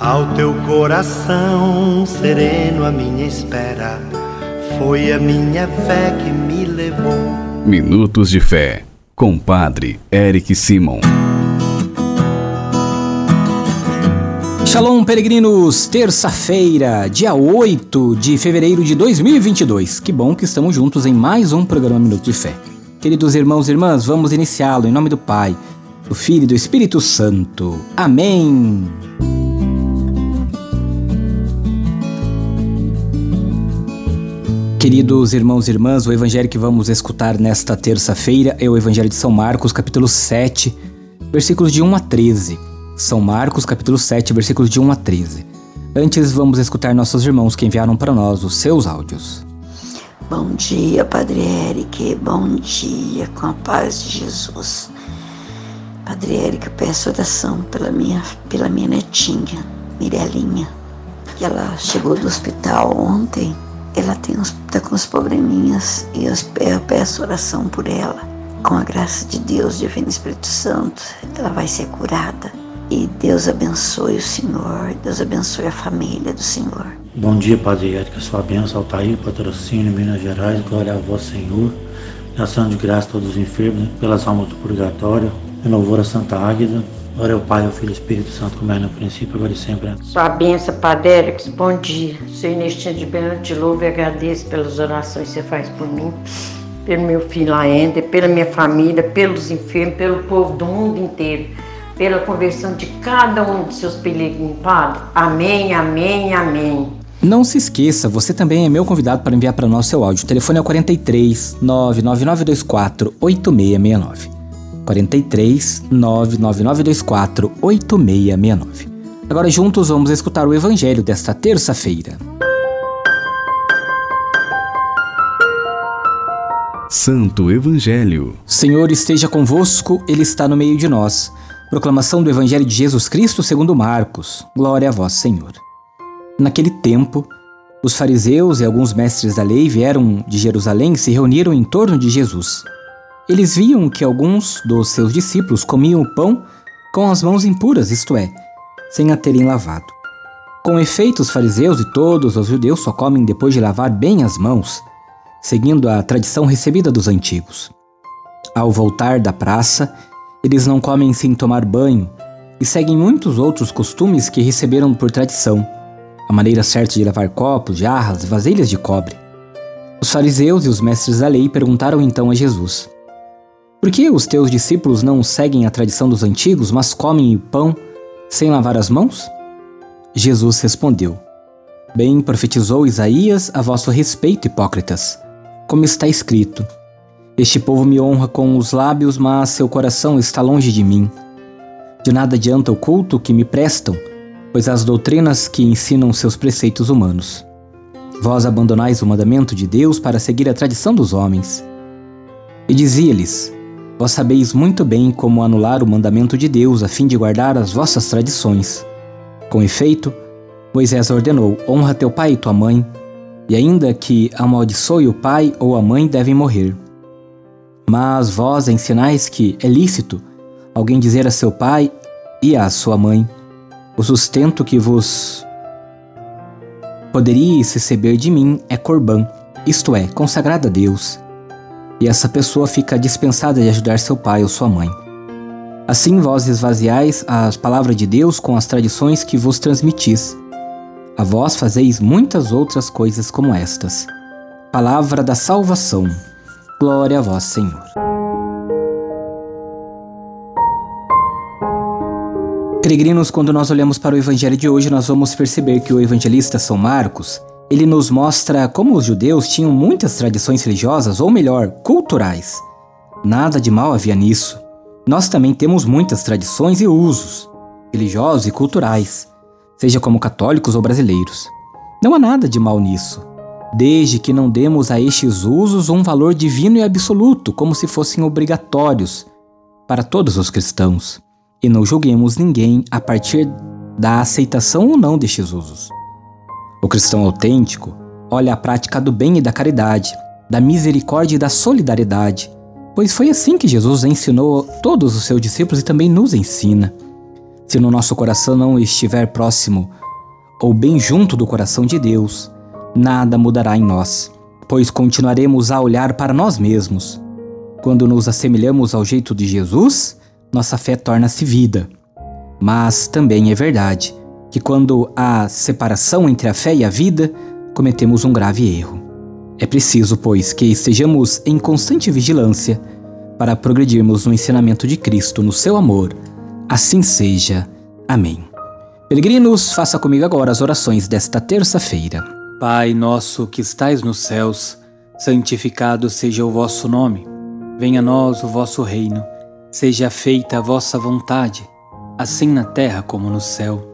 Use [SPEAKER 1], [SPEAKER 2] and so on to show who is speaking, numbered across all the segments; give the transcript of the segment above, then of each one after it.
[SPEAKER 1] Ao teu coração sereno, a minha espera foi a minha fé que me levou.
[SPEAKER 2] Minutos de Fé, com Padre Eric Simon.
[SPEAKER 3] Shalom, peregrinos! Terça-feira, dia 8 de fevereiro de 2022. Que bom que estamos juntos em mais um programa Minuto de Fé. Queridos irmãos e irmãs, vamos iniciá-lo em nome do Pai, do Filho e do Espírito Santo. Amém! Queridos irmãos e irmãs, o evangelho que vamos escutar nesta terça-feira é o Evangelho de São Marcos, capítulo 7, versículos de 1 a 13. São Marcos, capítulo 7, versículos de 1 a 13. Antes, vamos escutar nossos irmãos que enviaram para nós os seus áudios.
[SPEAKER 4] Bom dia, Padre Eric. Bom dia, com a paz de Jesus. Padre Eric, eu peço oração pela minha, pela minha netinha, Mirelinha, que ela chegou do hospital ontem ela está com os probleminhas e eu peço oração por ela. Com a graça de Deus, Divino Espírito Santo, ela vai ser curada. E Deus abençoe o Senhor, Deus abençoe a família do Senhor.
[SPEAKER 5] Bom dia, Padre Érica, sua bênção, Altair, patrocínio, Minas Gerais, glória a vós, Senhor. Ação de graça a todos os enfermos, pelas almas do purgatório, em louvor a Santa Águida, Glória ao Pai, ao Filho e ao Espírito Santo, como é no princípio, agora e sempre.
[SPEAKER 6] Sua bênção, Padre Eric, bom dia. Sou Inestinha de Belo, te louvo e agradeço pelas orações que você faz por mim, pelo meu filho ainda, pela minha família, pelos enfermos, pelo povo do mundo inteiro, pela conversão de cada um de seus peregrinos, Padre. Amém, amém, amém.
[SPEAKER 3] Não se esqueça, você também é meu convidado para enviar para nós seu áudio. O telefone é o 43 99924 8669. 43 99924 8669. Agora juntos vamos escutar o evangelho desta terça-feira.
[SPEAKER 2] Santo Evangelho.
[SPEAKER 3] Senhor esteja convosco, ele está no meio de nós. Proclamação do Evangelho de Jesus Cristo segundo Marcos. Glória a vós, Senhor. Naquele tempo, os fariseus e alguns mestres da lei vieram de Jerusalém e se reuniram em torno de Jesus. Eles viam que alguns dos seus discípulos comiam o pão com as mãos impuras, isto é, sem a terem lavado. Com efeito, os fariseus e todos os judeus só comem depois de lavar bem as mãos, seguindo a tradição recebida dos antigos. Ao voltar da praça, eles não comem sem tomar banho e seguem muitos outros costumes que receberam por tradição, a maneira certa de lavar copos, jarras vasilhas de cobre. Os fariseus e os mestres da lei perguntaram então a Jesus: por que os teus discípulos não seguem a tradição dos antigos, mas comem o pão sem lavar as mãos? Jesus respondeu: Bem profetizou Isaías a vosso respeito, hipócritas. Como está escrito: Este povo me honra com os lábios, mas seu coração está longe de mim. De nada adianta o culto que me prestam, pois as doutrinas que ensinam seus preceitos humanos. Vós abandonais o mandamento de Deus para seguir a tradição dos homens. E dizia-lhes: Vós sabeis muito bem como anular o mandamento de Deus a fim de guardar as vossas tradições. Com efeito, Moisés ordenou: honra teu pai e tua mãe, e ainda que amaldiçoe o pai ou a mãe devem morrer. Mas vós ensinais que é lícito alguém dizer a seu pai e a sua mãe: O sustento que vos poderíeis receber de mim é corbã, isto é, consagrado a Deus e essa pessoa fica dispensada de ajudar seu pai ou sua mãe. Assim vós esvaziais a palavra de Deus com as tradições que vos transmitis. A vós fazeis muitas outras coisas como estas. Palavra da salvação. Glória a vós, Senhor. Peregrinos, quando nós olhamos para o evangelho de hoje, nós vamos perceber que o evangelista São Marcos ele nos mostra como os judeus tinham muitas tradições religiosas, ou melhor, culturais. Nada de mal havia nisso. Nós também temos muitas tradições e usos, religiosos e culturais, seja como católicos ou brasileiros. Não há nada de mal nisso, desde que não demos a estes usos um valor divino e absoluto, como se fossem obrigatórios para todos os cristãos, e não julguemos ninguém a partir da aceitação ou não destes usos. O cristão autêntico olha a prática do bem e da caridade, da misericórdia e da solidariedade, pois foi assim que Jesus ensinou todos os seus discípulos e também nos ensina. Se no nosso coração não estiver próximo ou bem junto do coração de Deus, nada mudará em nós, pois continuaremos a olhar para nós mesmos. Quando nos assemelhamos ao jeito de Jesus, nossa fé torna-se vida. Mas também é verdade que quando há separação entre a fé e a vida, cometemos um grave erro. É preciso, pois, que estejamos em constante vigilância para progredirmos no ensinamento de Cristo, no seu amor. Assim seja. Amém. Peregrinos, faça comigo agora as orações desta terça-feira.
[SPEAKER 7] Pai nosso que estais nos céus, santificado seja o vosso nome. Venha a nós o vosso reino. Seja feita a vossa vontade, assim na terra como no céu.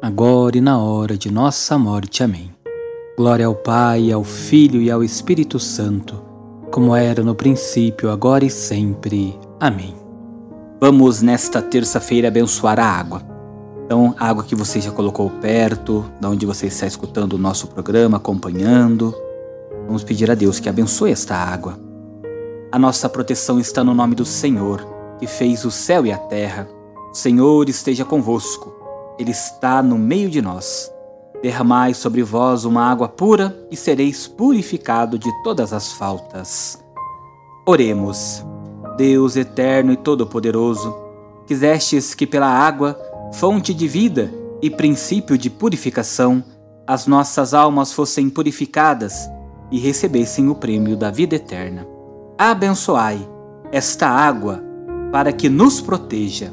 [SPEAKER 7] agora e na hora de nossa morte. Amém. Glória ao Pai, ao Filho e ao Espírito Santo, como era no princípio, agora e sempre. Amém.
[SPEAKER 3] Vamos nesta terça-feira abençoar a água. Então, a água que você já colocou perto, da onde você está escutando o nosso programa, acompanhando. Vamos pedir a Deus que abençoe esta água. A nossa proteção está no nome do Senhor, que fez o céu e a terra. O Senhor esteja convosco. Ele está no meio de nós. Derramai sobre vós uma água pura e sereis purificado de todas as faltas. Oremos. Deus eterno e todo-poderoso, quisestes que pela água fonte de vida e princípio de purificação, as nossas almas fossem purificadas e recebessem o prêmio da vida eterna. Abençoai esta água para que nos proteja.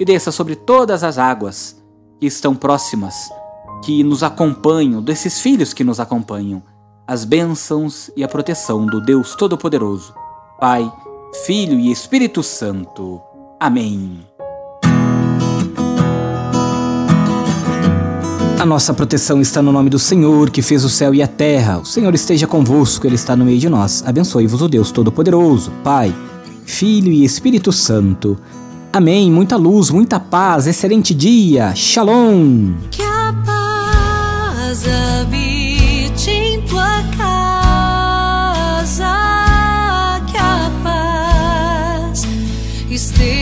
[SPEAKER 3] E desça sobre todas as águas que estão próximas, que nos acompanham, desses filhos que nos acompanham, as bênçãos e a proteção do Deus Todo-Poderoso, Pai, Filho e Espírito Santo. Amém. A nossa proteção está no nome do Senhor, que fez o céu e a terra. O Senhor esteja convosco, Ele está no meio de nós. Abençoe-vos o Deus Todo-Poderoso, Pai, Filho e Espírito Santo. Amém. Muita luz, muita paz. Excelente dia. Shalom. Que a paz habite em tua casa. Que a paz esteja.